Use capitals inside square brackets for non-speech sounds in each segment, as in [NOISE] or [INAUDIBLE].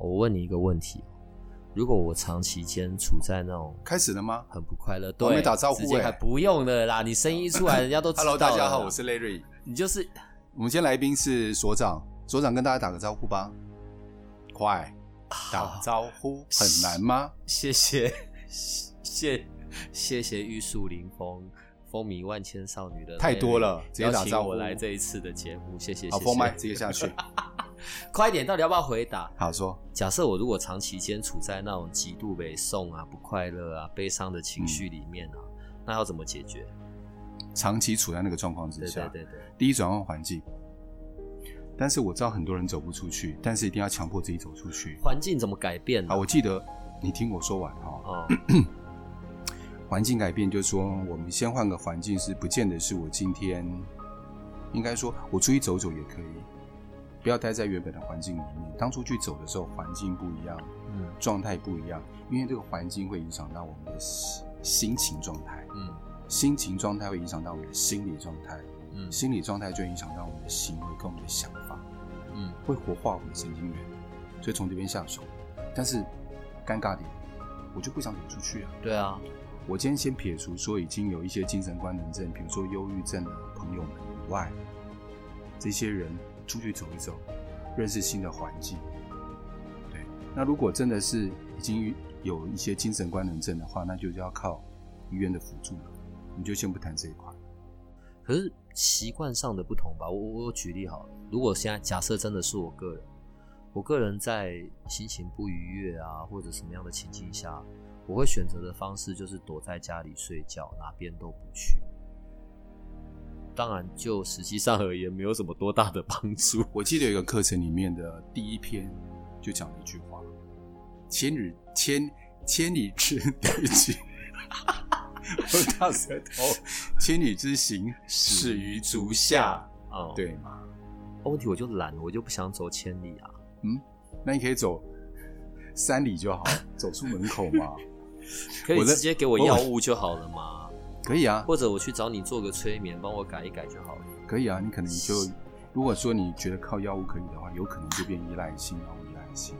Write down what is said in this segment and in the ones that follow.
我问你一个问题：如果我长期间处在那种开始了吗？很不快乐，我对，没打招呼欸还不用了啦，你声音一出来，[LAUGHS] 人家都知道 Hello，大家好，我是 Larry。你就是我们今天来宾是所长，所长跟大家打个招呼吧。快，打招呼很难吗？谢谢谢谢谢玉树临风、风靡万千少女的太多了直接打招呼我来这一次的节目，谢谢。好，封麦直接下去。[LAUGHS] [LAUGHS] 快一点，到底要不要回答？好说，假设我如果长期间处在那种极度悲送啊、不快乐啊、悲伤的情绪里面啊，那要怎么解决？长期处在那个状况之下，对对对，第一转换环境。但是我知道很多人走不出去，但是一定要强迫自己走出去。环境怎么改变呢？好，我记得你听我说完哈。哦，[CLEARS THROAT] 环境改变，就是说我们先换个环境，是不见得是我今天，应该说我出去走走也可以，不要待在原本的环境里面。当初去走的时候，环境不一样，嗯。状态不一样，因为这个环境会影响到我们的心心情状态，嗯。心情状态会影响到我们的心理状态，嗯。心理状态就影响到我们的行为跟我们的想法，嗯。会活化我们的神经元，所以从这边下手。但是尴尬点，我就不想走出去啊。对啊，我今天先撇除说已经有一些精神官能症，比如说忧郁症的朋友们以外，这些人出去走一走，认识新的环境。对，那如果真的是已经有一些精神官能症的话，那就要靠医院的辅助了。我们就先不谈这一块。可是习惯上的不同吧。我我举例好，如果现在假设真的是我个人，我个人在心情不愉悦啊，或者什么样的情境下，我会选择的方式就是躲在家里睡觉，哪边都不去。当然，就实际上而言，没有什么多大的帮助。我记得有一个课程里面的第一篇就讲了一句话：“千里千千里之对去，[LAUGHS] 我大舌头，千里之行始于足下。哦，”，对嘛？问题我就懒，我就不想走千里啊。嗯，那你可以走三里就好，走出门口嘛。[LAUGHS] 可以直接给我药物就好了嘛，可以啊，或者我去找你做个催眠，帮我改一改就好了。可以啊。你可能就如果说你觉得靠药物可以的话，有可能就变依赖性，药物依赖性。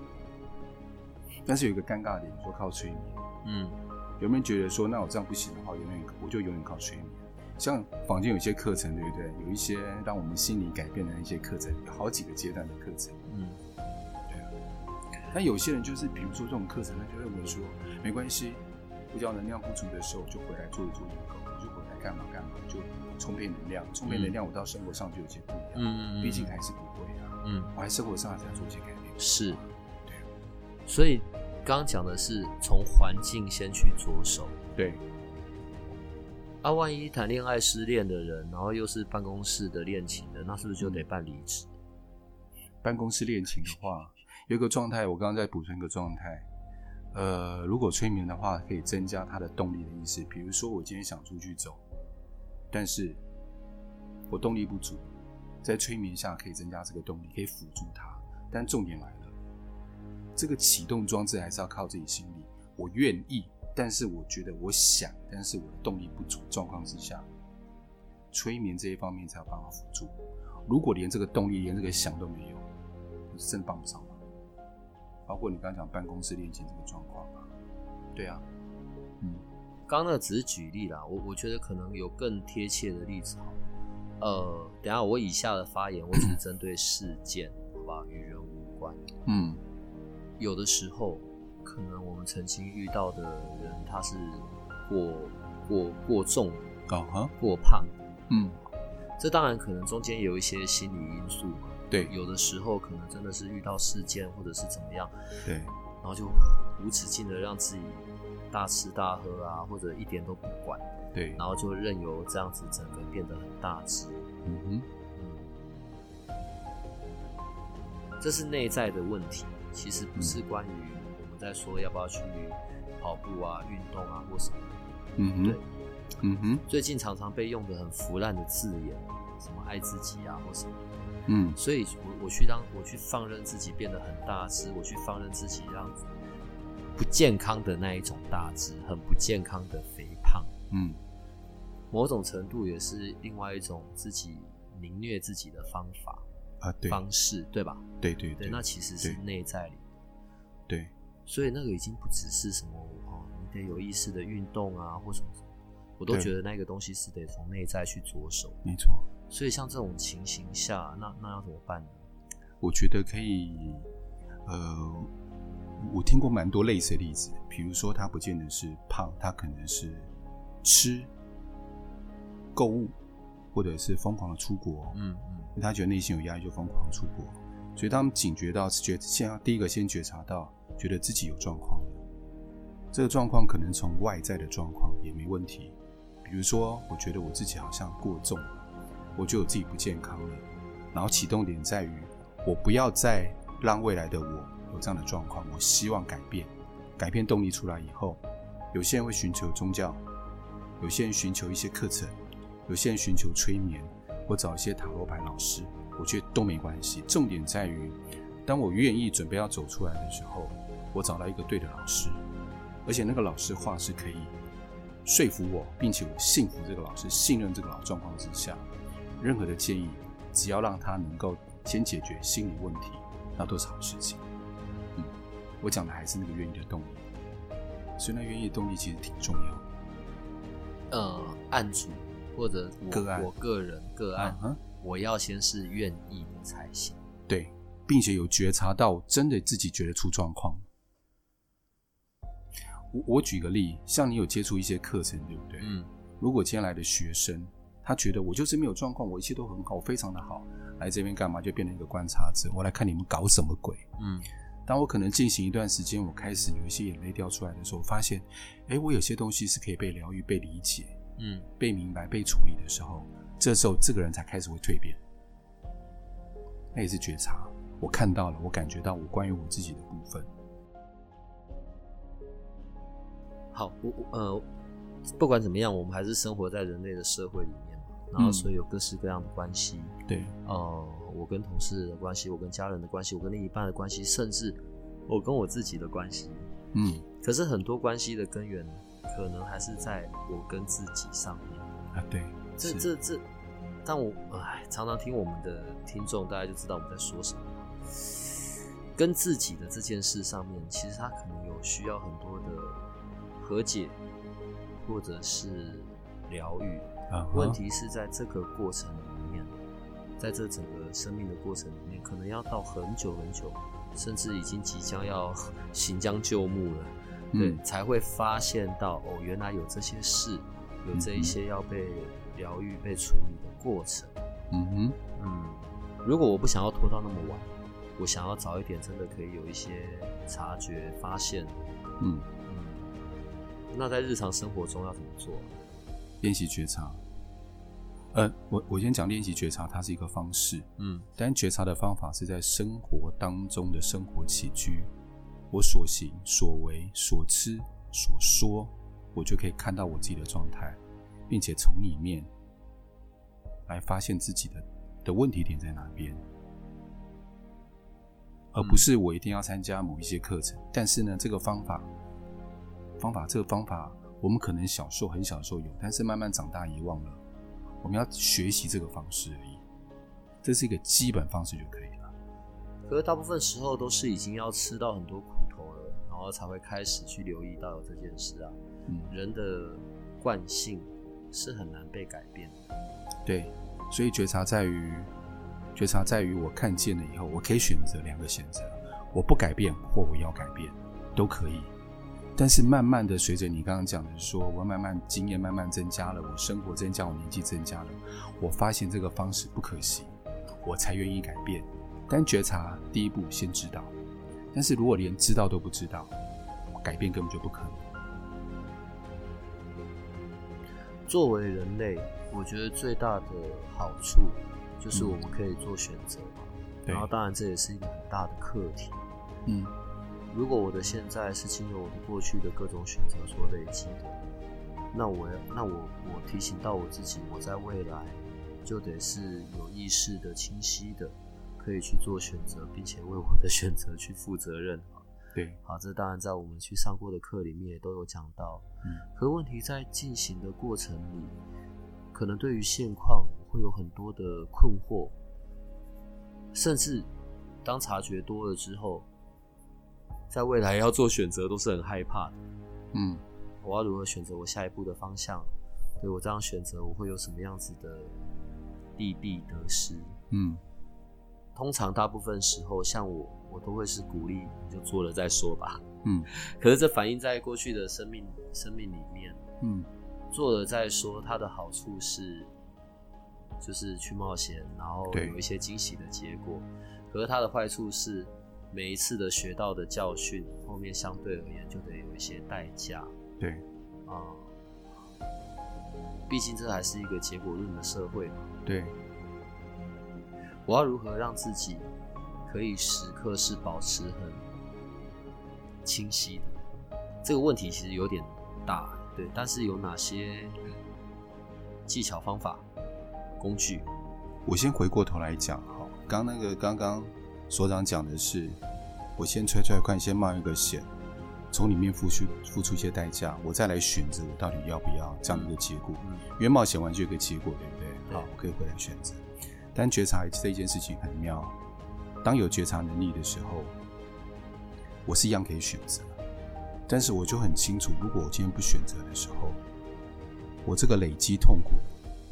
但是有一个尴尬的点，你说靠催眠，嗯有没有觉得说，那我这样不行的话，永远我就永远靠催眠？像坊间有些课程，对不对？有一些让我们心理改变的一些课程，有好几个阶段的课程。嗯，对但有些人就是，比如说这种课程，他就认为说，没关系，我只要能量不足的时候，就回来做一做运动，我就回来干嘛干嘛，就充沛能量，充沛能量，我到生活上就有些不一样。嗯毕竟还是不会啊，嗯我还生活上还是要做一些改变。是，对所以刚刚讲的是从环境先去着手。对，啊，万一谈恋爱失恋的人，然后又是办公室的恋情的，那是不是就得办离职？办公室恋情的话，有一个状态，我刚刚在补充一个状态。呃，如果催眠的话，可以增加他的动力的意思。比如说，我今天想出去走，但是我动力不足，在催眠下可以增加这个动力，可以辅助他。但重点来了，这个启动装置还是要靠自己心力。我愿意，但是我觉得我想，但是我的动力不足状况之下，催眠这一方面才有办法辅助。如果连这个动力、连这个想都没有，我是真的帮不上忙。包括你刚刚讲办公室恋情这个状况啊，对啊，嗯，刚刚那个只是举例啦，我我觉得可能有更贴切的例子好。呃，等下我以下的发言，我只是针对事件，好吧，与人无关。嗯，有的时候，可能我们曾经遇到的人，他是过过过重、过胖，嗯，这当然可能中间有一些心理因素嘛。对有的时候可能真的是遇到事件或者是怎么样，对，然后就无止境的让自己大吃大喝啊，或者一点都不管，对，然后就任由这样子整个变得很大只。嗯哼，嗯，这是内在的问题，其实不是关于我们在说要不要去跑步啊、运动啊或什么。嗯对哼，，嗯哼，最近常常被用的很腐烂的字眼，什么爱自己啊或什么。嗯所以我我去让我去放任自己变得很大只，我去放任自己让不健康的那一种大只，很不健康的肥胖，嗯某种程度也是另外一种自己凌虐自己的方法啊，对方式，对吧？对对对，那其实是内在里，对，所以那个已经不只是什么哦，你得有意识的运动啊，或什么什么，我都觉得那个东西是得从内在去着手。没错。所以像这种情形下，那那要怎么办呢？我觉得可以，呃，我听过蛮多类似的例子，比如说他不见得是胖，他可能是吃、购物，或者是疯狂的出国，嗯嗯。他觉得内心有压力就疯狂出国，所以他们警觉到是觉先要第一个先觉察到，觉得自己有状况了，这个状况可能从外在的状况也没问题，比如说我觉得我自己好像过重了，我觉得我自己不健康了，然后启动点在于我不要再让未来的我有这样的状况，我希望改变，改变动力出来以后，有些人会寻求宗教，有些人寻求一些课程，有些人寻求催眠，或找一些塔罗牌老师，我觉得都没关系。重点在于，当我愿意准备要走出来的时候，我找到一个对的老师，而且那个老师话是可以说服我，并且我信服这个老师，信任这个老状况之下，任何的建议，只要让他能够先解决心理问题，那都是好事情。嗯，我讲的还是那个愿意的动力，所以那愿意的动力其实挺重要的。呃，案主或者我个案我个人个案，嗯哼我要先是愿意的才行。对，并且有觉察到真的自己觉得出状况。我我举个例，像你有接触一些课程，对不对？嗯如果今天来的学生，他觉得我就是没有状况，我一切都很好，我非常的好，来这边干嘛？就变成一个观察者，我来看你们搞什么鬼。嗯当我可能进行一段时间，我开始有一些眼泪掉出来的时候，我发现，哎，我有些东西是可以被疗愈、被理解、嗯被明白、被处理的时候，这时候这个人才开始会蜕变。那也是觉察，我看到了，我感觉到我关于我自己的部分。好，我我呃，不管怎么样，我们还是生活在人类的社会里面嘛，然后嗯所以有各式各样的关系，对，呃，我跟同事的关系，我跟家人的关系，我跟另一半的关系，甚至我跟我自己的关系。嗯，可是很多关系的根源，可能还是在我跟自己上面。啊，对，这是这这，但我哎，常常听我们的听众，大家就知道我们在说什么。跟自己的这件事上面，其实他可能有需要很多的和解，或者是疗愈。啊，问题是在这个过程里面，在这整个生命的过程里面，可能要到很久很久，甚至已经即将要行将就木了，对，嗯才会发现到哦，原来有这些事，有这一些要被疗愈、被处理的过程。嗯哼，嗯，如果我不想要拖到那么晚，我想要早一点，真的可以有一些察觉、发现。嗯，嗯，那在日常生活中要怎么做？练习觉察。呃，我我先讲练习觉察，它是一个方式，嗯但觉察的方法是在生活当中的生活起居，我所行所为所吃所说，我就可以看到我自己的状态，并且从里面来发现自己的的问题点在哪边，而不是我一定要参加某一些课程。但是呢，这个方法方法这个方法，我们可能小时候很小的时候有，但是慢慢长大遗忘了。我们要学习这个方式而已，这是一个基本方式就可以了。可是大部分时候都是已经要吃到很多苦头了，然后才会开始去留意到有这件事啊。嗯，人的惯性是很难被改变的。对，所以觉察在于，觉察在于我看见了以后，我可以选择两个选择，我不改变或我要改变，都可以。但是慢慢的，随着你刚刚讲的说，我慢慢经验慢慢增加了，我生活增加，我年纪增加了，我发现这个方式不可行，我才愿意改变。但觉察第一步先知道，但是如果连知道都不知道，改变根本就不可能。作为人类，我觉得最大的好处就是我们可以做选择嘛。对然后当然这也是一个很大的课题。嗯如果我的现在是经由我的过去的各种选择所累积的，那我要那我我提醒到我自己，我在未来就得是有意识的、清晰的，可以去做选择，并且为我的选择去负责任。对，好，这当然在我们去上过的课里面也都有讲到。嗯，可问题在进行的过程里，可能对于现况会有很多的困惑，甚至当察觉多了之后，在未来要做选择都是很害怕的。嗯我要如何选择我下一步的方向？对我这样选择，我会有什么样子的利弊得失？嗯通常大部分时候，像我，我都会是鼓励你就做了再说吧。嗯 [LAUGHS] 可是这反映在过去的生命生命里面，嗯做了再说，它的好处是，就是去冒险，然后有一些惊喜的结果。可是它的坏处是，每一次的学到的教训，后面相对而言就得有一些代价对，啊。毕竟这还是一个结果论的社会嘛。对，我要如何让自己可以时刻是保持很清晰的？这个问题其实有点大，对。但是有哪些技巧、方法、工具？我先回过头来讲哈，刚那个刚刚所长讲的是，我先揣揣看，先冒一个险，从里面付出付出一些代价，我再来选择我到底要不要这样的一个结果。嗯因为冒险完就有一个结果，对不对？对好，我可以回来选择。但觉察这一件事情很妙，当有觉察能力的时候，我是一样可以选择，但是我就很清楚，如果我今天不选择的时候，我这个累积痛苦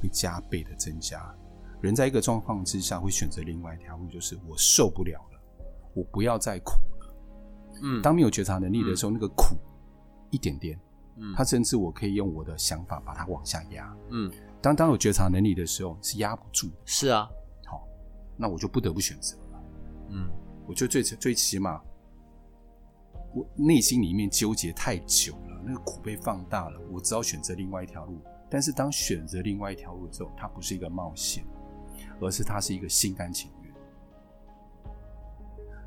会加倍的增加。人在一个状况之下会选择另外一条路，就是我受不了了，我不要再苦了。嗯当没有觉察能力的时候，那个苦一点点，嗯它甚至我可以用我的想法把它往下压。嗯当当有觉察能力的时候，是压不住的。是啊，好，那我就不得不选择了。嗯我就最最起码，我内心里面纠结太久了，那个苦被放大了，我只好选择另外一条路。但是当选择另外一条路之后，它不是一个冒险，而是它是一个心甘情愿。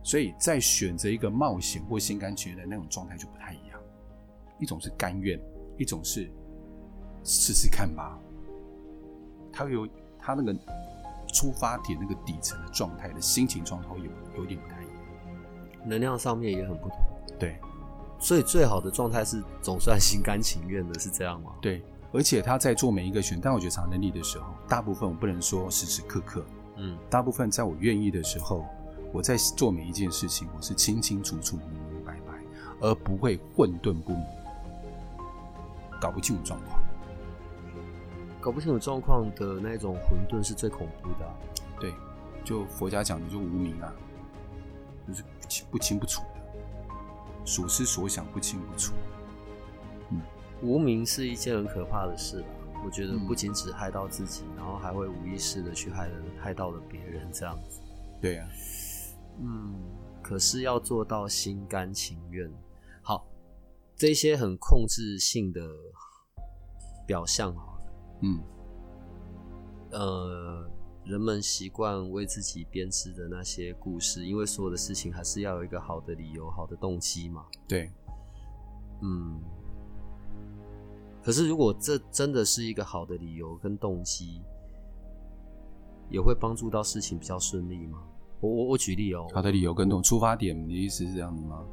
所以在选择一个冒险或心甘情愿的那种状态就不太一样，一种是甘愿，一种是试试看吧。它有它那个出发点那个底层的状态的心情状态有有点不太一样。能量上面也很不同。对所以最好的状态是总算心甘情愿的，是这样吗？对，而且他在做每一个选，当我觉察能力的时候，大部分我不能说时时刻刻，嗯大部分在我愿意的时候，我在做每一件事情，我是清清楚楚、明明白白，而不会混沌不明，搞不清楚状况。搞不清楚状况的那种混沌是最恐怖的啊、对，就佛家讲的就无明啊，就是不清不清不楚的，所思所想不清不楚。无名是一件很可怕的事啦。我觉得嗯不仅只害到自己，然后还会无意识的去害人，害到了别人这样子。对啊，嗯，可是要做到心甘情愿，好，这些很控制性的表象好了，嗯，呃，人们习惯为自己编织的那些故事，因为所有的事情还是要有一个好的理由、好的动机嘛。对，嗯，可是如果这真的是一个好的理由跟动机，也会帮助到事情比较顺利吗？我我我举例哦，好的理由跟动出发点，你的意思是这样子吗？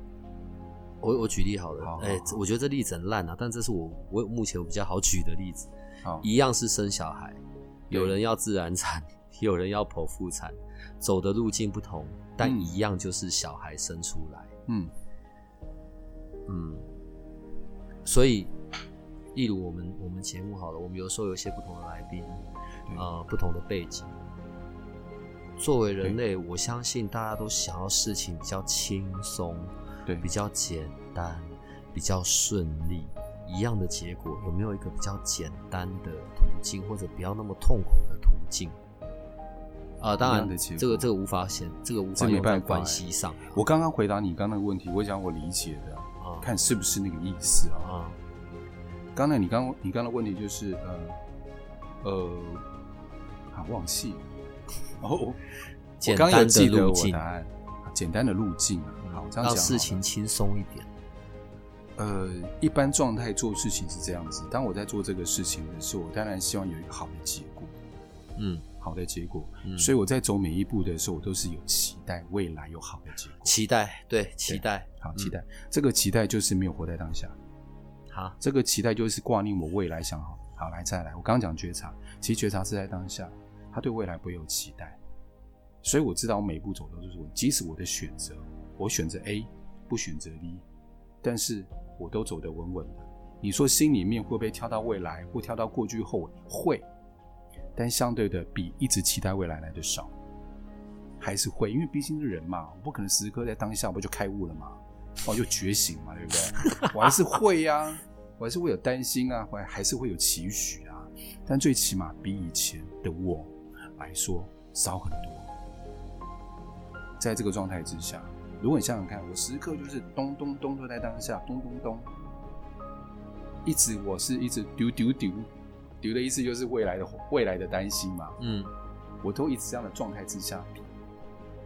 我我举例好了哎、好我觉得这例子很烂啊，但这是我我目前我比较好举的例子，好，一样是生小孩，有人要自然产，[LAUGHS] 有人要剖腹产，走的路径不同，但嗯。一样就是小孩生出来。嗯。嗯，所以，例如我们我们节目好了，我们有时候有一些不同的来宾，对呃，不同的背景。作为人类，我相信大家都想要事情比较轻松，对比较简单，比较顺利。一样的结果，有没有一个比较简单的途径，或者不要那么痛苦的途径？啊、当然这个这个无法显，这个无法这没用在办法关系上我刚刚回答你刚刚那个问题，我想我理解的，啊看是不是那个意思啊？啊刚才你刚你刚刚的问题就是呃呃，啊忘记了，哦，[LAUGHS] 简刚刚有单的记得我路径答，案，简单的路径啊。好，这样讲让事情轻松一点。呃，一般状态做事情是这样子。当我在做这个事情的时候，我当然希望有一个好的结果，嗯，好的结果。嗯所以我在走每一步的时候，我都是有期待未来有好的结果。期待，对，期待，好，嗯期待、这个期待就是没有活在当下，这个期待就是挂念我未来想好。好，来再来，我刚刚讲觉察，其实觉察是在当下，他对未来不会有期待，所以我知道我每一步走都是我，即使我的选择，我选择 A，不选择 B，但是我都走得稳稳的。你说心里面会不会跳到未来，或跳到过去后会，但相对的比一直期待未来来的少，还是会，因为毕竟是人嘛，我不可能时时刻在当下不就开悟了嘛，哦就觉醒嘛，对不对？[LAUGHS] 我还是会呀、我还是会有担心啊，我还是会有期许啊，但最起码比以前的我来说少很多。在这个状态之下，如果你想想看，我时刻就是咚咚咚都在当下，咚咚咚，一直我是一直丢丢丢丢的意思就是未来的未来的担心嘛，嗯，我都一直这样的状态之下，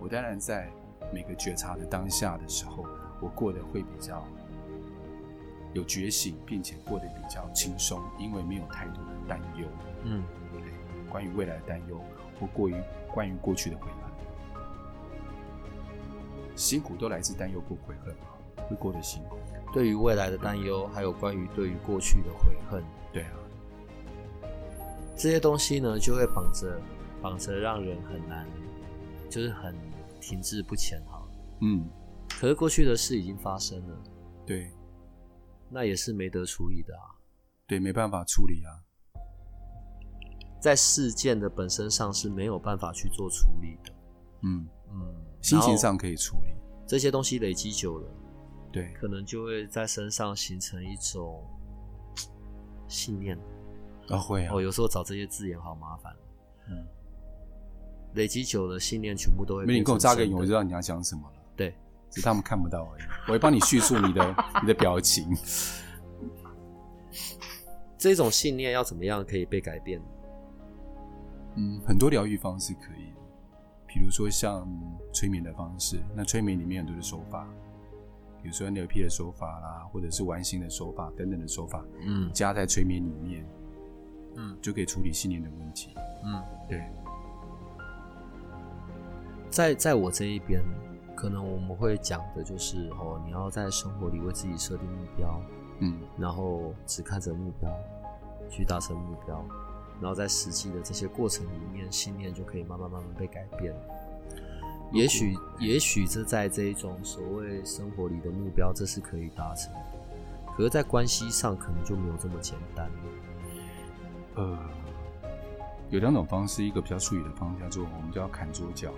我当然在每个觉察的当下的时候，我过得会比较有觉醒，并且过得比较轻松，因为没有太多的担忧，嗯，对，关于未来的担忧或过于关于过去的悔恨，辛苦都来自担忧或悔恨嘛，会过得辛苦，对于未来的担忧，还有关于对于过去的悔恨，对啊，这些东西呢，就会绑着绑着，让人很难，就是很停滞不前哈。嗯，可是过去的事已经发生了，对那也是没得处理的啊。对，没办法处理啊，在事件的本身上是没有办法去做处理的。嗯，嗯，心情上可以处理，这些东西累积久了，对，可能就会在身上形成一种信念。啊会啊哦，，有时候找这些字眼好麻烦。嗯，累积久了，信念全部都会没你变成跟我扎个眼，真的我知道你要讲什么了。对，只是他们看不到而已。我会帮你叙述你的 [LAUGHS] 你的表情。这种信念要怎么样可以被改变？嗯，很多疗愈方式可以，比如说像催眠的方式。那催眠里面很多的手法，比如说 NLP 的手法啦，或者是完形的手法等等的手法，嗯加在催眠里面，嗯就可以处理信念的问题。嗯，对，在在我这一边，可能我们会讲的就是哦，你要在生活里为自己设定目标，嗯然后只看着目标去达成目标，然后在实际的这些过程里面，信念就可以慢慢慢慢被改变。也许，也许这在这一种所谓生活里的目标，这是可以达成的。可是，在关系上，可能就没有这么简单了。呃，有两种方式，一个比较术语的方式叫做我们叫砍桌脚，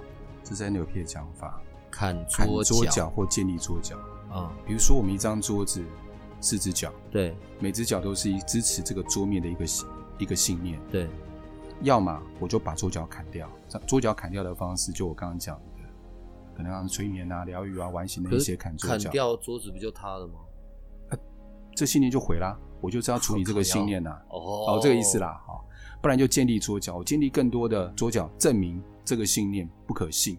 这是 NLP 的讲法，砍砍桌桌脚或建立桌角。啊、比如说，我们一张桌子，四只脚，对每只脚都是一支持这个桌面的一个信一个信念。对，要么我就把桌脚砍掉，这桌脚砍掉的方式，就我刚刚讲的，可能让催眠啊、疗愈啊、完形的一些砍桌脚，砍掉桌子不就塌了吗？这信念就毁啦。我就是要处理这个信念呐、[LAUGHS] 哦哦，这个意思。啦，好，不然就建立桌脚，我建立更多的桌脚，证明这个信念不可信，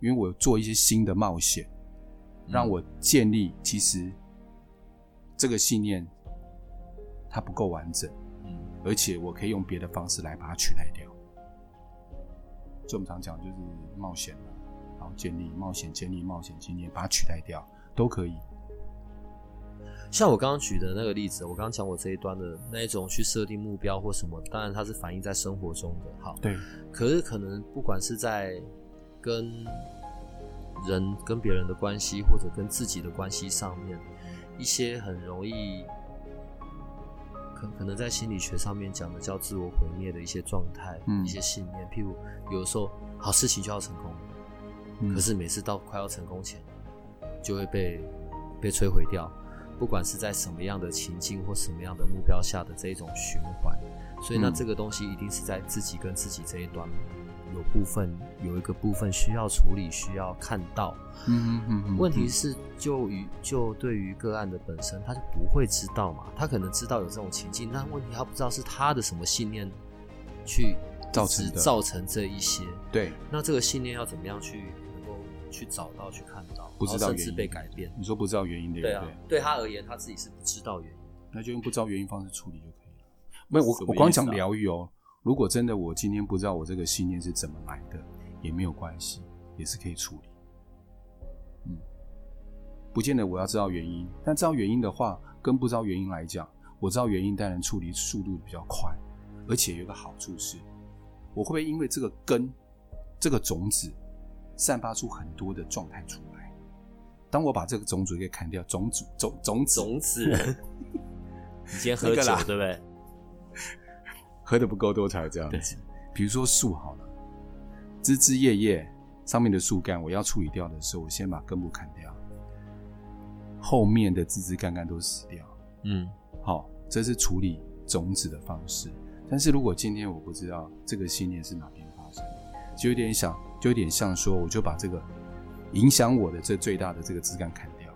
因为我做一些新的冒险，嗯让我建立其实这个信念它不够完整，嗯而且我可以用别的方式来把它取代掉。所以我们常讲就是冒险，然后建立冒险，建立冒险经验，把它取代掉都可以。像我刚刚举的那个例子，我刚刚讲我这一端的那一种去设定目标或什么，当然它是反映在生活中的。好，对，可是可能不管是在跟人跟别人的关系，或者跟自己的关系上面，一些很容易，可可能在心理学上面讲的叫自我毁灭的一些状态，嗯。一些信念，譬如有的时候好事情就要成功，嗯。可是每次到快要成功前，就会被被摧毁掉。不管是在什么样的情境或什么样的目标下的这一种循环，所以那嗯。这个东西一定是在自己跟自己这一端有部分有一个部分需要处理，需要看到。嗯嗯嗯，问题是，就于就对于个案的本身，他就不会知道嘛，他可能知道有这种情境，但问题他不知道是他的什么信念去造成造成这一些。对，那这个信念要怎么样去能够去找到、去看到，不知道甚至原因被改变？你说不知道原因对不对啊，对他而言，他自己是不知道原因。那就用不知道原因方式处理就可以了。没有，我我光讲疗愈哦。如果真的我今天不知道我这个信念是怎么来的，也没有关系，也是可以处理。嗯，不见得我要知道原因，但知道原因的话，跟不知道原因来讲，我知道原因当然处理速度比较快，而且有一个好处是，我会不会因为这个根、这个种子，散发出很多的状态出来？当我把这个种子给砍掉，种子种种子种子，你今天喝酒对不对？喝的不够多才有这样子。比如说树好了，枝枝叶叶上面的树干，我要处理掉的时候，我先把根部砍掉，后面的枝枝干干都死掉。嗯，好，这是处理种子的方式。但是如果今天我不知道这个信念是哪边发生的，就有点想，就有点像说，我就把这个影响我的这最大的这个枝干砍掉，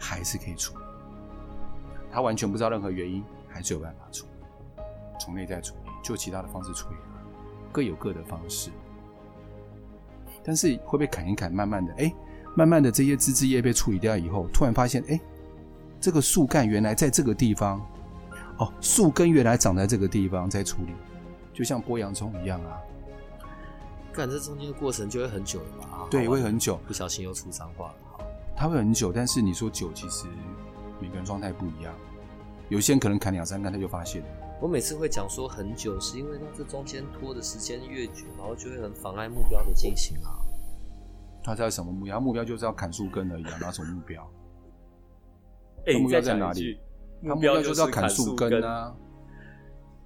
还是可以处理。他完全不知道任何原因，还是有办法处理。从内在处理，就其他的方式处理，各有各的方式。但是会被砍一砍，慢慢的，哎，慢慢的这些枝枝叶被处理掉以后，突然发现，哎，这个树干原来在这个地方，哦，树根原来长在这个地方，在处理，就像剥洋葱一样啊，干这中间的过程就会很久了吧？啊对，会很久，不小心又出脏话了。好，它会很久。但是你说久，其实每个人状态不一样，有些人可能砍两三根他就发现了。我每次会讲说很久，是因为那这中间拖的时间越久，然后就会很妨碍目标的进行啊。他知道什么目标？目标就是要砍树根而已啊，哪什么目标？哎他目标在哪里？他目标就是要砍树根啊。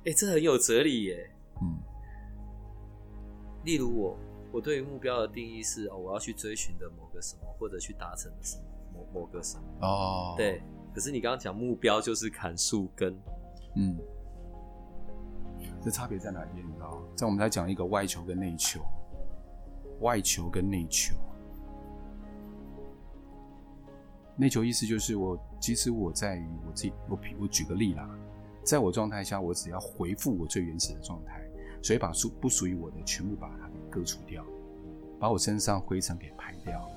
哎、这很有哲理耶。嗯，例如我，我对于目标的定义是哦，我要去追寻的某个什么，或者去达成的什么，某某个什么。哦，，对。可是你刚刚讲目标就是砍树根，嗯，这差别在哪里？你知道吗？在我们来讲一个外求跟内求，外求跟内求。内求意思就是我，即使我在于我自己，我比我举个例啦，在我状态下，我只要回复我最原始的状态，所以把属不属于我的全部把它给割除掉，把我身上灰尘给排掉，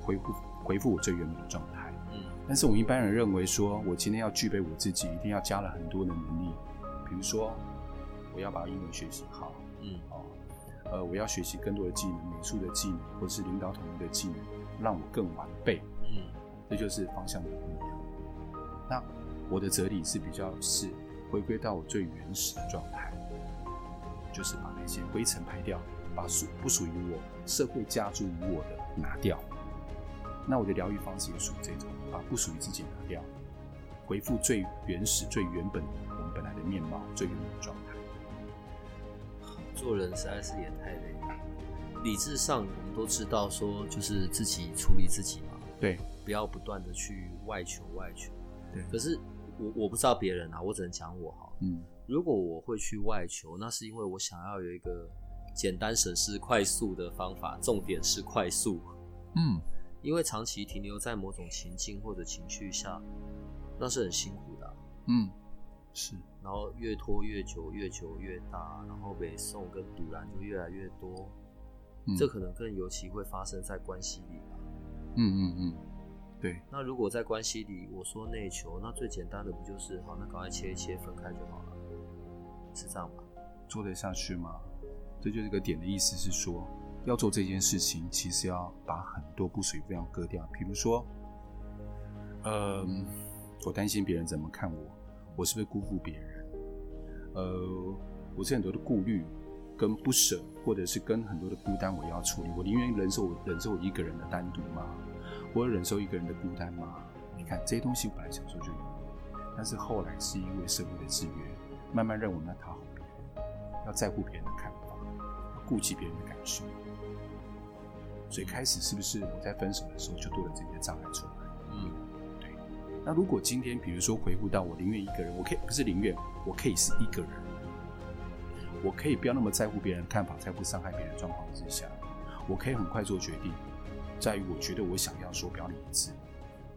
恢复恢复我最原本的状态。嗯但是我们一般人认为说，我今天要具备我自己，一定要加了很多的能力，比如说我要把英文学习好，嗯哦，呃，我要学习更多的技能，美术的技能，或是领导统一的技能，让我更完备，嗯这就是方向的不一样。那我的哲理是比较是回归到我最原始的状态，就是把那些灰尘排掉，把属不属于我、社会加诸于我的拿掉。那我的疗愈方式也属于这种，把不属于自己拿掉，回复最原始、最原本我们本来的面貌、最原本的状态。做人实在是也太累了。理智上我们都知道说，就是自己处理自己嘛，对，不要不断的去外求外求。对可是我我不知道别人啊，我只能讲我好了。嗯，如果我会去外求，那是因为我想要有一个简单省事、快速的方法，重点是快速。嗯，因为长期停留在某种情境或者情绪下，那是很辛苦的啊、嗯，是，然后越拖越久，越久越大，然后北宋跟堵拦就越来越多。嗯这可能更尤其会发生在关系里吧。嗯嗯嗯，对，那如果在关系里，我说内求，那最简单的不就是好，那赶快切一切，分开就好了，是这样吧？做得下去吗？这就是个点的意思是说，要做这件事情，其实要把很多不属于非常割掉。比如说，呃，我担心别人怎么看我，我是不是辜负别人？呃，我是很多的顾虑跟不舍，或者是跟很多的孤单，我要处理。我宁愿忍受我忍受我一个人的单独吗？我忍受一个人的孤单吗？你看这些东西，我本来小时候就有，但是后来是因为社会的制约，慢慢认为那讨好别人，要在乎别人的看法，顾及别人的感受。所以开始是不是我在分手的时候就多了这些障碍出？那如果今天比如说回复到我宁愿一个人，我可以不是宁愿，我可以是一个人，我可以不要那么在乎别人的看法，在不伤害别人状况之下，我可以很快做决定，在于我觉得我想要说表里一致。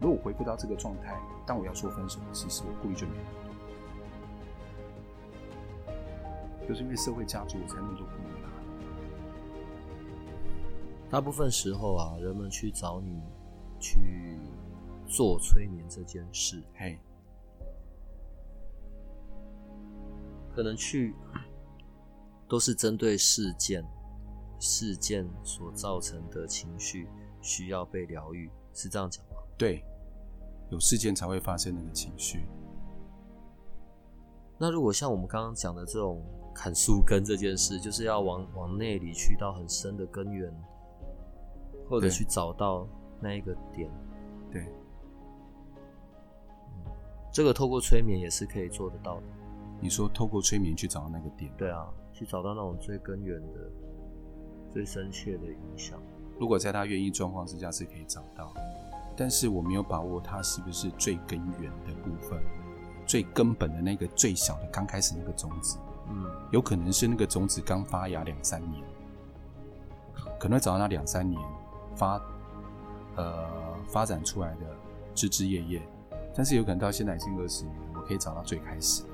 如果我回复到这个状态，当我要说分手的事，是我故意就没。就是因为社会加注，我才那么多顾虑啦。大部分时候啊，人们去找你去做催眠这件事，嘿，可能去都是针对事件、事件所造成的情绪需要被疗愈，是这样讲吗？对，有事件才会发生那个情绪。那如果像我们刚刚讲的这种砍树根这件事，就是要往往内里去到很深的根源，或者去找到那一个点，对，这个透过催眠也是可以做得到的。你说透过催眠去找到那个点，对啊，去找到那种最根源的、最深切的影响。如果在他愿意状况之下是可以找到，但是我没有把握他是不是最根源的部分，最根本的那个最小的刚开始那个种子，嗯，有可能是那个种子刚发芽两三年，可能会找到那两三年发呃发展出来的枝枝叶叶，但是有可能到现在已经二十年，我可以找到最开始的。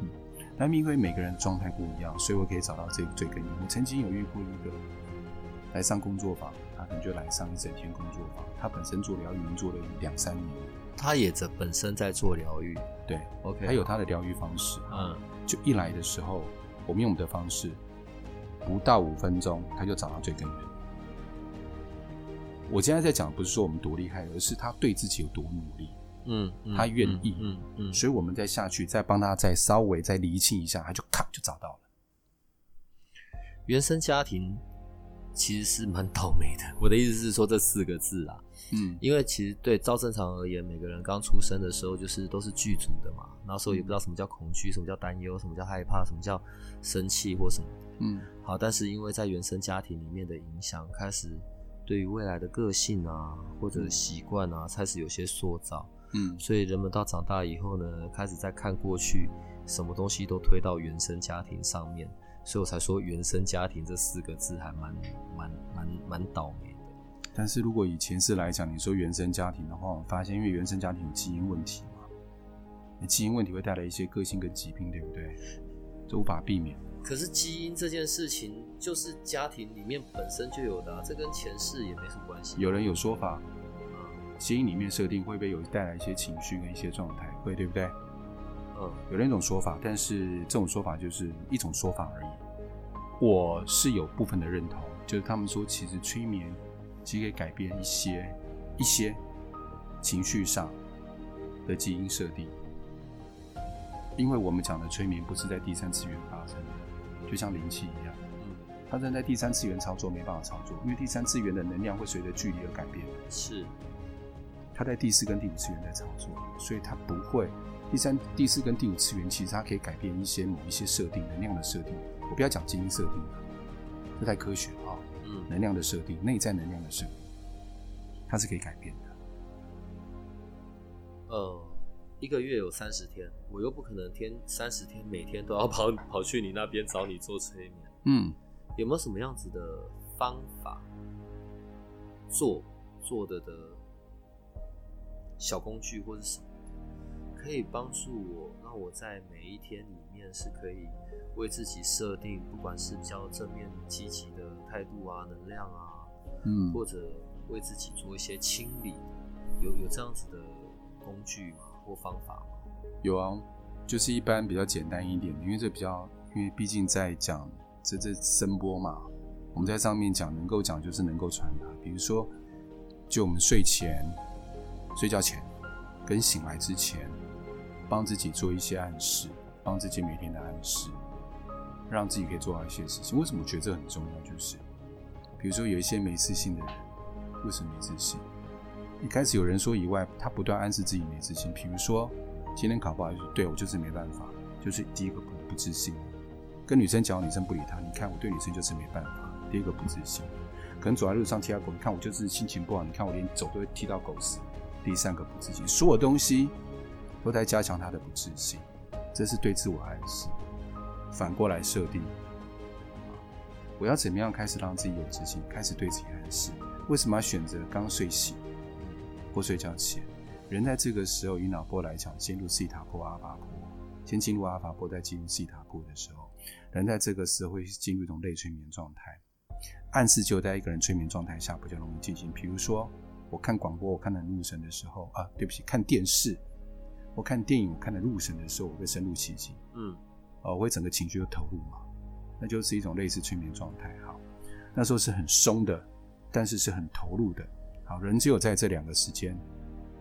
嗯，那因为每个人状态不一样，所以我可以找到这个最根源。我曾经有遇过一个来上工作坊，他可能就来上一整天工作坊，他本身做疗愈已经做了两三年，他也在本身在做疗愈。对，OK，他有他的疗愈方式。嗯就一来的时候，我们用我们的方式，不到五分钟他就找到最根源。我今天在讲不是说我们多厉害，而是他对自己有多努力，嗯，嗯他愿意嗯嗯，所以我们再下去，再帮他再稍微再厘清一下，他就咔就找到了。原生家庭其实是蛮倒霉的。我的意思是说这四个字啊，嗯，因为其实对照正常而言，每个人刚出生的时候就是都是剧组的嘛，那时候也不知道什么叫恐惧，什么叫担忧，什么叫害怕，什么叫生气或什么。嗯好，但是因为在原生家庭里面的影响，开始对于未来的个性啊或者习惯啊，开始有些塑造，嗯所以人们到长大以后呢，开始在看过去，什么东西都推到原生家庭上面，所以我才说原生家庭这四个字还蛮蛮蛮蛮倒霉的。但是如果以前世来讲，你说原生家庭的话，我发现因为原生家庭有基因问题嘛，那基因问题会带来一些个性跟疾病，对不对？这无法避免。可是基因这件事情，就是家庭里面本身就有的、啊，这跟前世也没什么关系。有人有说法，基因里面设定会不会有带来一些情绪跟一些状态，会对不对？嗯有那种说法，但是这种说法就是一种说法而已。我是有部分的认同，就是他们说其实催眠其实可以改变一些一些情绪上的基因设定，因为我们讲的催眠不是在第三次元发生的，就像灵气一样，嗯，它正在第三次元操作没办法操作，因为第三次元的能量会随着距离而改变。是，它在第四跟第五次元在操作，所以它不会第三、第四跟第五次元，其实它可以改变一些某一些设定能量的设定。我不要讲基因设定了，这太科学了啊、嗯能量的设定，内在能量的设定，它是可以改变的。呃，一个月有三十天，我又不可能天三十天每天都要跑 [LAUGHS] 跑去你那边找你做催眠，嗯，有没有什么样子的方法做做的的小工具或是什么，可以帮助我，让我在每一天里面是可以为自己设定，不管是比较正面积极的态度啊、能量啊，嗯。或者为自己做一些清理，有有这样子的工具吗？或方法？有啊，就是一般比较简单一点，因为这比较，因为毕竟在讲这这声波嘛，我们在上面讲能够讲就是能够传达，比如说，就我们睡前、睡觉前跟醒来之前，帮自己做一些暗示，帮自己每天的暗示，让自己可以做到一些事情。为什么我觉得这很重要？就是，比如说有一些没自信的人，为什么没自信？一开始有人说以外，他不断暗示自己没自信。比如说，今天考不好，就是对我就是没办法，就是第一个不不自信。跟女生讲，女生不理他，你看我对女生就是没办法。第一个不自信，可能走在路上踢到狗，你看我就是心情不好，你看我连走都会踢到狗屎。第三个不自信，所有东西都在加强他的不自信，这是对自我暗示。反过来设定，我要怎么样开始让自己有自信？开始对自己暗示。为什么要选择刚睡醒或睡觉前？人在这个时候，以脑波来讲，进入西塔波、阿法波，先进入阿法波，再进入西塔波的时候，人在这个时候会进入一种类催眠状态。暗示就在一个人催眠状态下比较容易进行。比如说，我看广播，我看得入神的时候啊，对不起，看电视，我看电影，我看得入神的时候，我会深入其境，嗯，哦，我会整个情绪都投入嘛，那就是一种类似催眠状态。好，那时候是很松的，但是是很投入的。好，人只有在这两个时间，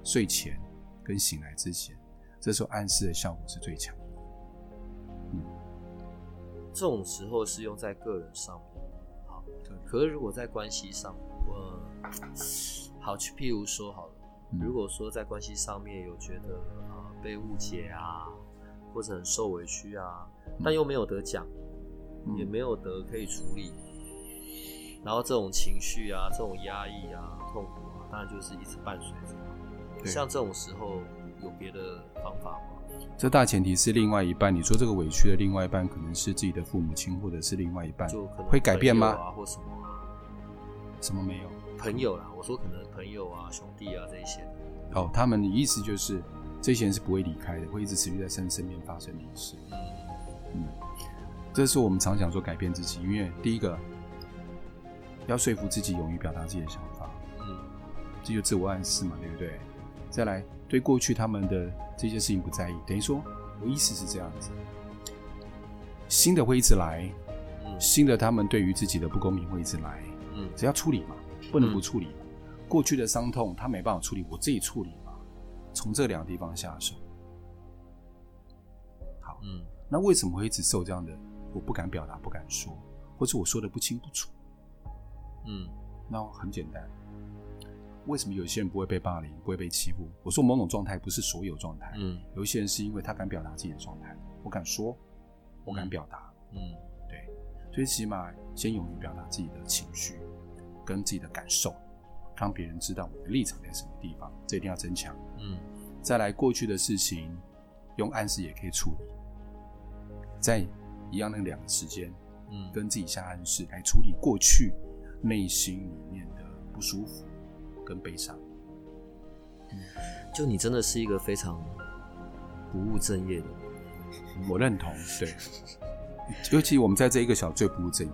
睡前跟醒来之前，这时候暗示的效果是最强的。嗯，这种时候是用在个人上面。好，可是如果在关系上，我好去譬如说好了，嗯如果说在关系上面有觉得呃被误解啊，或者很受委屈啊，但又没有得讲，嗯也没有得可以处理，然后这种情绪啊，这种压抑啊、痛苦啊，当然就是一直伴随着像这种时候有别的方法吗？这大前提是另外一半，你说这个委屈的另外一半可能是自己的父母亲，或者是另外一半，就可能会改变吗或什么啊？什么没有？朋友啦，我说可能朋友啊、兄弟啊这一些。哦，他们的意思就是这些人是不会离开的，会一直持续在身身边发生的事。嗯，这是我们常讲说改变自己，因为第一个要说服自己，勇于表达自己的想法，嗯这就自我暗示嘛，对不对？再来，对过去他们的这些事情不在意，等于说我意思是这样子，新的会一直来，嗯新的他们对于自己的不公平会一直来，嗯只要处理嘛，不能不处理嘛。过去的伤痛他没办法处理，我自己处理嘛。从这两个地方下手。好，嗯那为什么会一直受这样的？我不敢表达，不敢说，或者我说的不清不楚？嗯。那很简单，为什么有些人不会被霸凌，不会被欺负？我说某种状态不是所有状态，嗯。有一些人是因为他敢表达自己的状态，我敢说，我敢表达，嗯。对，所以起码先勇于表达自己的情绪跟自己的感受，让别人知道我的立场在什么地方，这一定要增强。嗯。再来，过去的事情用暗示也可以处理，在一样那两个时间，嗯，跟自己下暗示来处理过去内心里面的不舒服跟悲伤。就你真的是一个非常不务正业的人。我认同，对，尤其我们在这一个小最不务正业，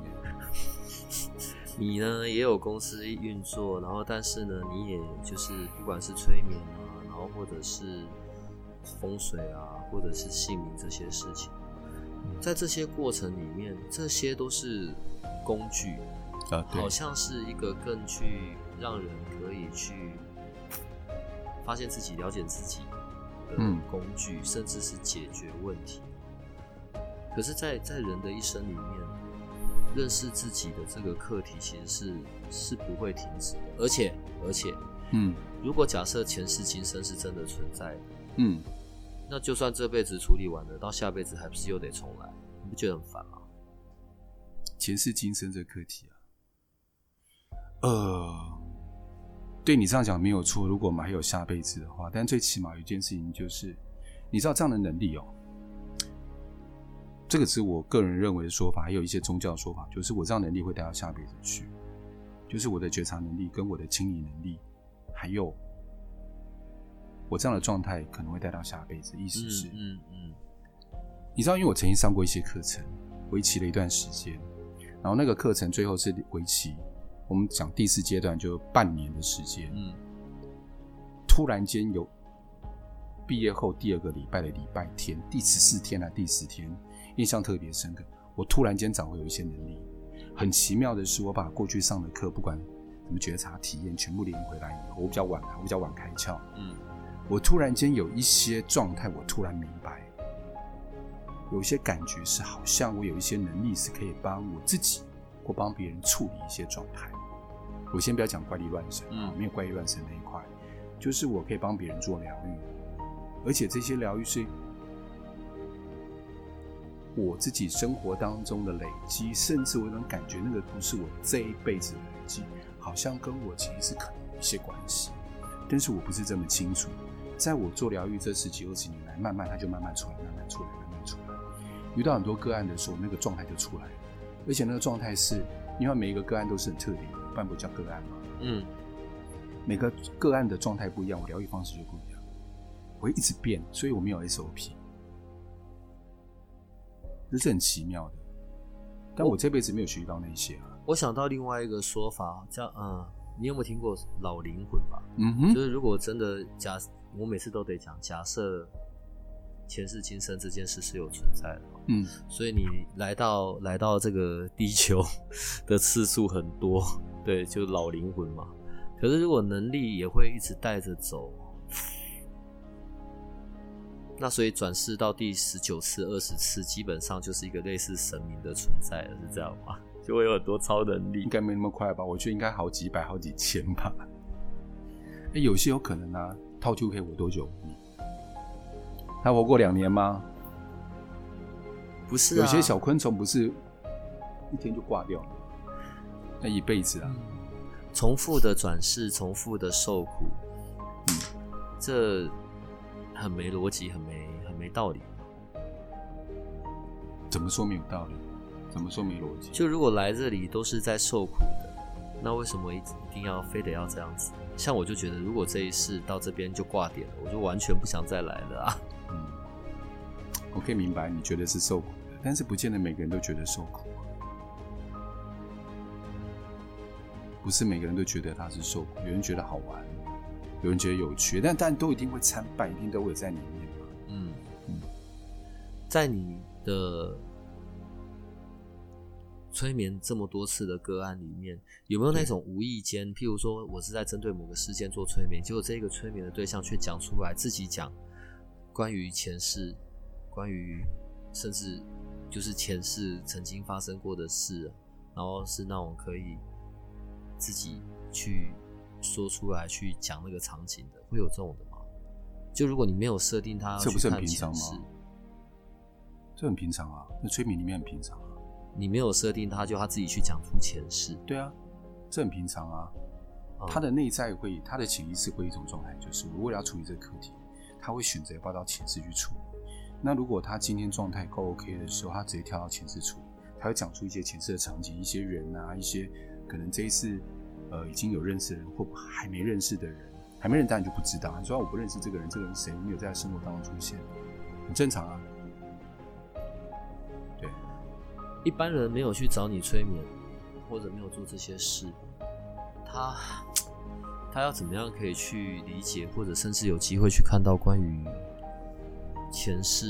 [LAUGHS] 你呢也有公司运作，然后但是呢，你也就是不管是催眠啊，然后或者是风水啊，或者是姓名这些事情，在这些过程里面，这些都是工具，好，像是一个更去让人可以去发现自己、了解自己的嗯工具，甚至是解决问题。可是在，在人的一生里面，认识自己的这个课题其实是是不会停止的，而且而且，嗯如果假设前世今生是真的存在的，嗯，那就算这辈子处理完了，到下辈子还不是又得重来？你不觉得很烦吗？前世今生这课题啊，呃，对你这样讲没有错。如果我们还有下辈子的话，但最起码有一件事情就是，你知道这样的能力哦，这个是我个人认为的说法，还有一些宗教说法，就是我这样能力会带到下辈子去，就是我的觉察能力跟我的清理能力，还有我这样的状态可能会带到下辈子。意思是，嗯嗯你知道，因为我曾经上过一些课程，为期了一段时间，然后那个课程最后是为期，我们讲第四阶段就半年的时间。嗯突然间有毕业后第二个礼拜的礼拜天，第十四天啊，第十天，印象特别深刻。我突然间找回有一些能力，很奇妙的是，我把过去上的课，不管什么觉察体验，全部连回来以后，我比较晚啊，我比较晚开窍，嗯我突然间有一些状态，我突然明白，有一些感觉是好像我有一些能力是可以帮我自己或帮别人处理一些状态。我先不要讲怪力乱神，嗯没有怪力乱神那一块，就是我可以帮别人做疗愈，而且这些疗愈是我自己生活当中的累积，甚至我有种感觉，那个不是我这一辈子的累积，好像跟我其实是可能有一些关系，但是我不是这么清楚。在我做疗愈这十几二十年来，慢慢它就慢慢出来，慢慢出来，慢慢出来。遇到很多个案的时候，那个状态就出来了，而且那个状态是，因为每一个个案都是很特别的，不然不叫个案嘛。嗯每个个案的状态不一样，我疗愈方式就不一样，我会一直变，所以我没有 SOP。这是很奇妙的。但我这辈子没有学习到那些啊。我想到另外一个说法，叫嗯，你有没有听过老灵魂吧？嗯哼，就是如果真的假，我每次都得讲，假设前世今生这件事是有存在的，嗯，所以你来到来到这个地球 [LAUGHS] 的次数很多，对，就老灵魂嘛。可是如果能力也会一直带着走，那所以转世到第十九次、二十次，基本上就是一个类似神明的存在了，是这样吗？[LAUGHS] 就会有很多超能力应。该没那么快吧？我觉得应该好几百、好几千吧。哎，有些有可能啊，套就可以活多久？他活过两年吗？不是、啊，有些小昆虫不是一天就挂掉了，那一辈子啊。重复的转世，重复的受苦，嗯，这很没逻辑，很没很没道理。怎么说没有道理？怎么说没逻辑？就如果来这里都是在受苦的，那为什么一一定要非得要这样子？像我就觉得，如果这一世到这边就挂点了，我就完全不想再来了啊。嗯，我可以明白你觉得是受苦的，但是不见得每个人都觉得受苦。不是每个人都觉得他是受苦，有人觉得好玩，有人觉得有趣，但但都一定会参半，一定都会在里面嘛。嗯嗯，在你的催眠这么多次的个案里面，有没有那种无意间，譬如说我是在针对某个事件做催眠，结果这个催眠的对象却讲出来自己讲关于前世，关于甚至就是前世曾经发生过的事，然后是那种可以。自己去说出来，去讲那个场景的，会有这种的吗？就如果你没有设定他，这不是很平常吗？这很平常啊，那催眠里面很平常啊。你没有设定他，就他自己去讲出前世。对啊，这很平常啊。他的内在会，他的潜意识会一种状态，就是如果要处理这个课题，他会选择要到前世去处理。那如果他今天状态够 OK 的时候，他直接跳到前世处理，他会讲出一些前世的场景，一些人啊，一些。可能这一次，呃，已经有认识的人，或还没认识的人，还没认当然就不知道。你说我不认识这个人，这个人谁？没有在生活当中出现，很正常啊。对，一般人没有去找你催眠，或者没有做这些事，他他要怎么样可以去理解，或者甚至有机会去看到关于前世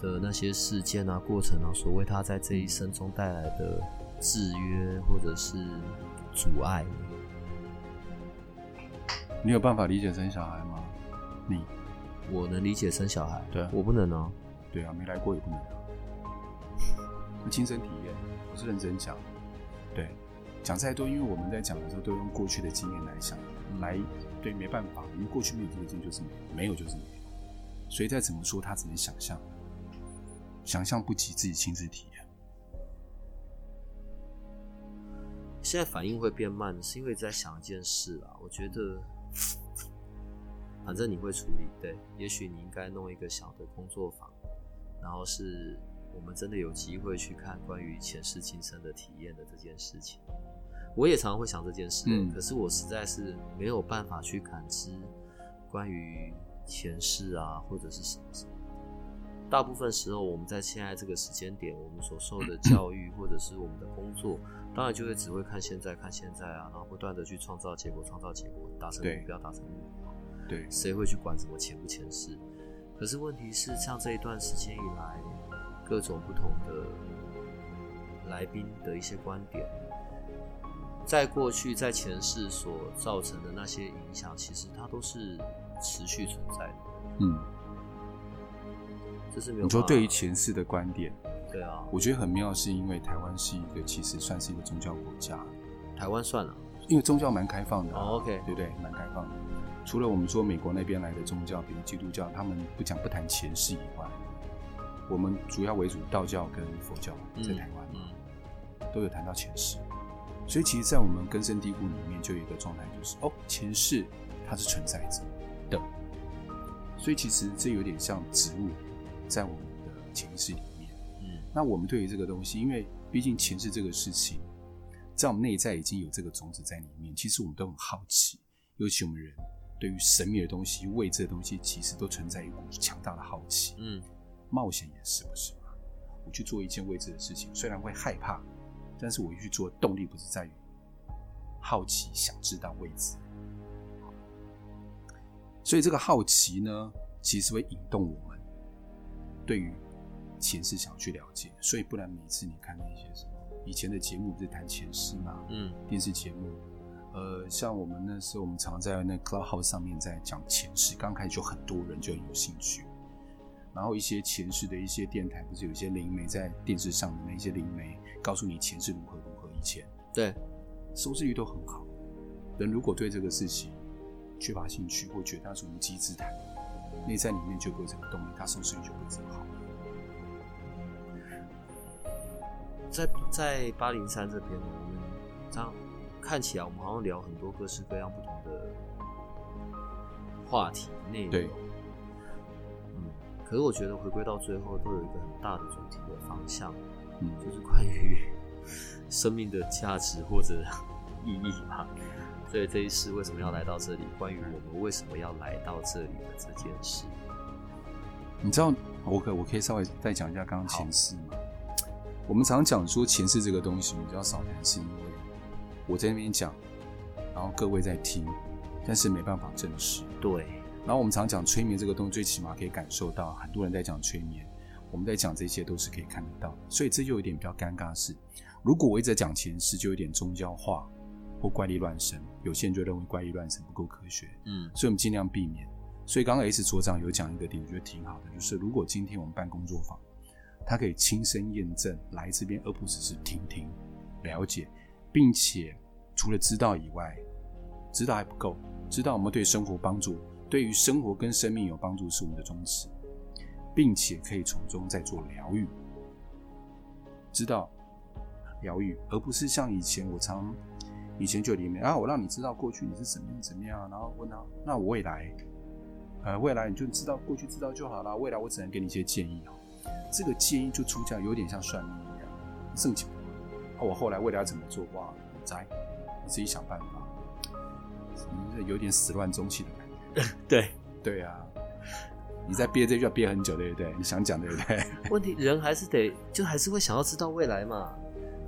的那些事件啊、过程啊，所谓他在这一生中带来的。制约或者是阻碍，你有办法理解生小孩吗？你，我能理解生小孩，对我不能啊。对啊，没来过也不能。啊亲身体验，我是认真讲。对，讲再多，因为我们在讲的时候都用过去的经验来想，来对，没办法，因为过去没有这个经验就是没有，没有就是没有。所以再怎么说，他只能想象，想象不及自己亲自体验。现在反应会变慢，是因为在想一件事啊。我觉得，反正你会处理，对。也许你应该弄一个小的工作坊，然后是我们真的有机会去看关于前世今生的体验的这件事情。我也常常会想这件事，可是我实在是没有办法去感知关于前世啊，或者是什么什么。大部分时候，我们在现在这个时间点，我们所受的教育或者是我们的工作。当然就会只会看现在，看现在啊，然后不断的去创造结果，创造结果，达成目标，达成目标。对，谁会去管什么前不前世？可是问题是，像这一段时间以来，各种不同的来宾的一些观点，在过去在前世所造成的那些影响，其实它都是持续存在的。嗯，这是没有。你说对于前世的观点？对啊，我觉得很妙，是因为台湾是一个其实算是一个宗教国家。台湾算了，因为宗教蛮开放的。哦，OK，对不对？蛮开放的。除了我们说美国那边来的宗教，比如基督教，他们不讲不谈前世以外，我们主要为主道教跟佛教在台湾，嗯，都有谈到前世。所以其实，在我们根深蒂固里面，就有一个状态，就是哦，前世它是存在着的。所以其实这有点像植物在我们的前世里。那我们对于这个东西，因为毕竟前世这个事情，在我们内在已经有这个种子在里面，其实我们都很好奇。尤其我们人对于神秘的东西、未知的东西，其实都存在一股强大的好奇。嗯，冒险也是不是嘛？我去做一件未知的事情，虽然会害怕，但是我去做动力不是在于好奇，想知道未知。所以这个好奇呢，其实会引动我们对于前世想去了解。所以不然每次你看那些什么以前的节目不是谈前世嘛，嗯，电视节目，呃，像我们那时候我们常在那 Clubhouse 上面在讲前世，刚开始就很多人就很有兴趣。然后一些前世的一些电台，不是有些灵媒在电视上的那些灵媒，告诉你前世如何如何，以前对，收视率都很好。人如果对这个事情缺乏兴趣，或觉得它是无稽之谈，内在里面就不会这个动力，它收视率就会这么好。在在八零三这边呢，我们这样看起来，我们好像聊很多各式各样不同的话题内容。对，嗯，可是我觉得回归到最后，都有一个很大的主题的方向，嗯，就是关于生命的价值或者意义吧。所以这一世为什么要来到这里？关于我们为什么要来到这里的这件事，你知道，我可我可以稍微再讲一下刚刚前世吗？我们常讲说前世这个东西比较少谈，是因为我在那边讲，然后各位在听，但是没办法证实。对，然后我们常讲催眠这个东西，最起码可以感受到，很多人在讲催眠，我们在讲这些都是可以看得到的。所以这就有点比较尴尬的是，如果我一直在讲前世，就有点宗教化或怪力乱神，有些人就认为怪力乱神不够科学，嗯所以我们尽量避免。所以刚刚 S 所长有讲一个点，我觉得挺好的，就是如果今天我们办工作坊，他可以亲身验证来这边，而不只是听听了解，并且除了知道以外，知道还不够，知道我们对生活帮助，对于生活跟生命有帮助是我们的宗旨，并且可以从中再做疗愈，知道疗愈，而不是像以前我常以前就里面啊，我让你知道过去你是怎么样怎么样，然后问他，那我未来，呃，未来你就知道过去知道就好了，未来我只能给你一些建议哦。这个建议就出价有点像算命一样，圣情。啊，我后来未来要怎么做？哇，你摘，你自己想办法。有点始乱终弃的感觉。[LAUGHS] 对。对啊，你在憋这句要憋很久，对不对？你想讲对不对？问题人还是得，就还是会想要知道未来嘛，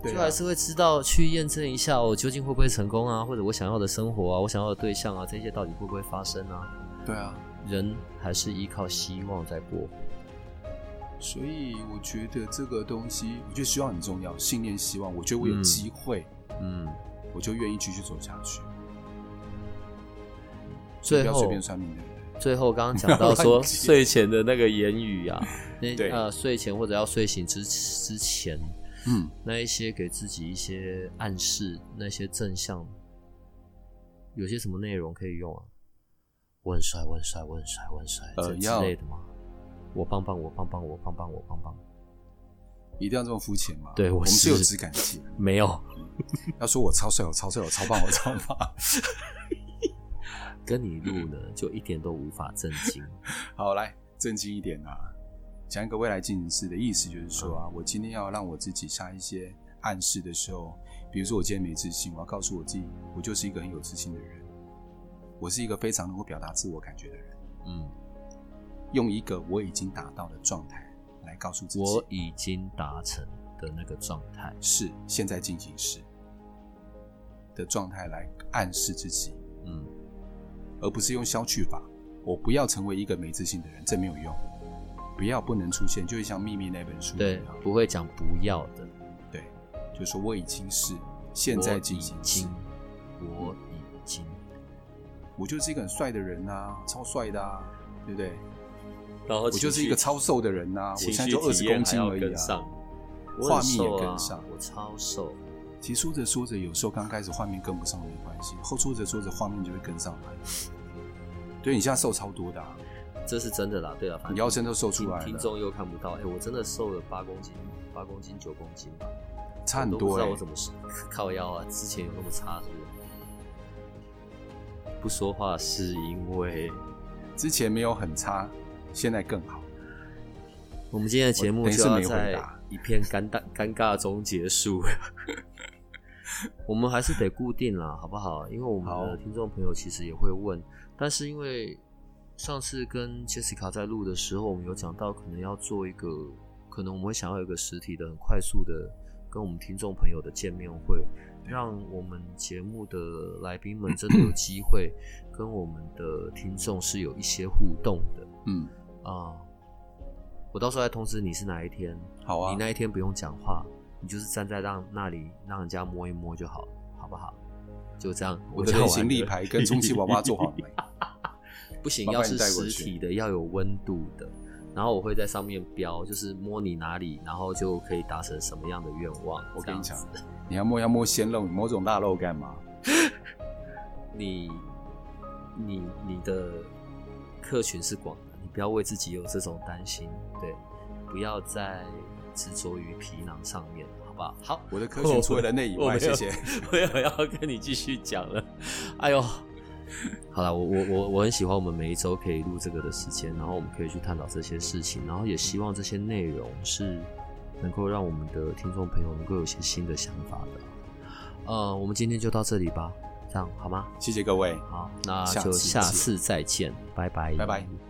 就还是会知道去验证一下我究竟会不会成功啊，或者我想要的生活啊，我想要的对象啊，这些到底会不会发生啊？对啊，人还是依靠希望在过活。所以我觉得这个东西，我觉得希望很重要，信念、希望。我觉得我有嗯机会，嗯，我就愿意继续走下去。最后随便算命的。最后刚刚讲到说睡前的那个言语啊，[LAUGHS] 那呃睡前或者要睡醒之之前，嗯，那一些给自己一些暗示，那些正向，有些什么内容可以用啊？我很帅，我很帅，我很帅，我很帅，这之呃要类的吗？我棒棒，我棒棒，我棒棒，我棒棒。一定要这么肤浅吗？对我我们是有是质感界。[LAUGHS] 没有，要说我超帅，我超帅，我超棒，我超棒。[LAUGHS] 跟你录呢，就一点都无法震惊。[LAUGHS] 好，来震惊一点啊，讲一个未来进行式的意思，就是说啊，我今天要让我自己下一些暗示的时候，比如说我今天没自信，我要告诉我自己，我就是一个很有自信的人，我是一个非常能够表达自我感觉的人，嗯，用一个我已经达到的状态来告诉自己，我已经达成的那个状态。是现在进行时的状态来暗示自己，嗯，而不是用消去法。我不要成为一个没自信的人，这没有用。不要不能出现，就会像《秘密》那本书一对，，不会讲不要的。对，就说我已经是现在进行时我已经，，我已经。我就是一个很帅的人啊，超帅的啊，对不对？然后我就是一个超瘦的人啊，我现在就二十公斤而已啊。画面也跟上我超瘦。其实说着说着，有时候刚开始画面跟不上没关系，后说着说着画面就会跟上来。对你现在瘦超多的、啊，这是真的啦，对啊，反正你腰身都瘦出听来了，听众又看不到，哎、我真的瘦了八公斤，八公斤九公斤吧，差很多哎、我不知道我怎么瘦靠腰啊，之前有那么差是不是？不说话是因为之前没有很差，现在更好。我们今天的节目就要在一片尴尬尴尬中结束。[LAUGHS] 我们还是得固定啦，好不好？因为我们的听众朋友其实也会问，但是因为上次跟 Jessica 在录的时候，我们有讲到可能要做一个可能我们会想要有一个实体的、很快速的跟我们听众朋友的见面会，让我们节目的来宾们真的有机会跟我们的听众是有一些互动的。嗯，啊、我到时候再通知你是哪一天，好啊你，那一天不用讲话，你就是站在让那里让人家摸一摸就好，好不好？就这样，我的讲完了人形立牌跟充气娃娃做好了没？[LAUGHS] 不行，要是实体的，要有温度的。然后我会在上面标，就是摸你哪里，然后就可以达成什么样的愿望。我跟你讲你要摸要摸鲜肉，你摸这种大肉干嘛？[LAUGHS] 你你你的客群是广的，你不要为自己有这种担心，对，不要再执着于皮囊上面，好不好？好，我的科学除了人类以外，[LAUGHS] 谢谢。[LAUGHS] 我也要跟你继续讲了。哎呦，好了，我我我我很喜欢我们每一周可以录这个的时间，然后我们可以去探讨这些事情，然后也希望这些内容是能够让我们的听众朋友能够有一些新的想法的。呃，我们今天就到这里吧，这样好吗？谢谢各位，好，那就下次再见，拜拜，拜拜。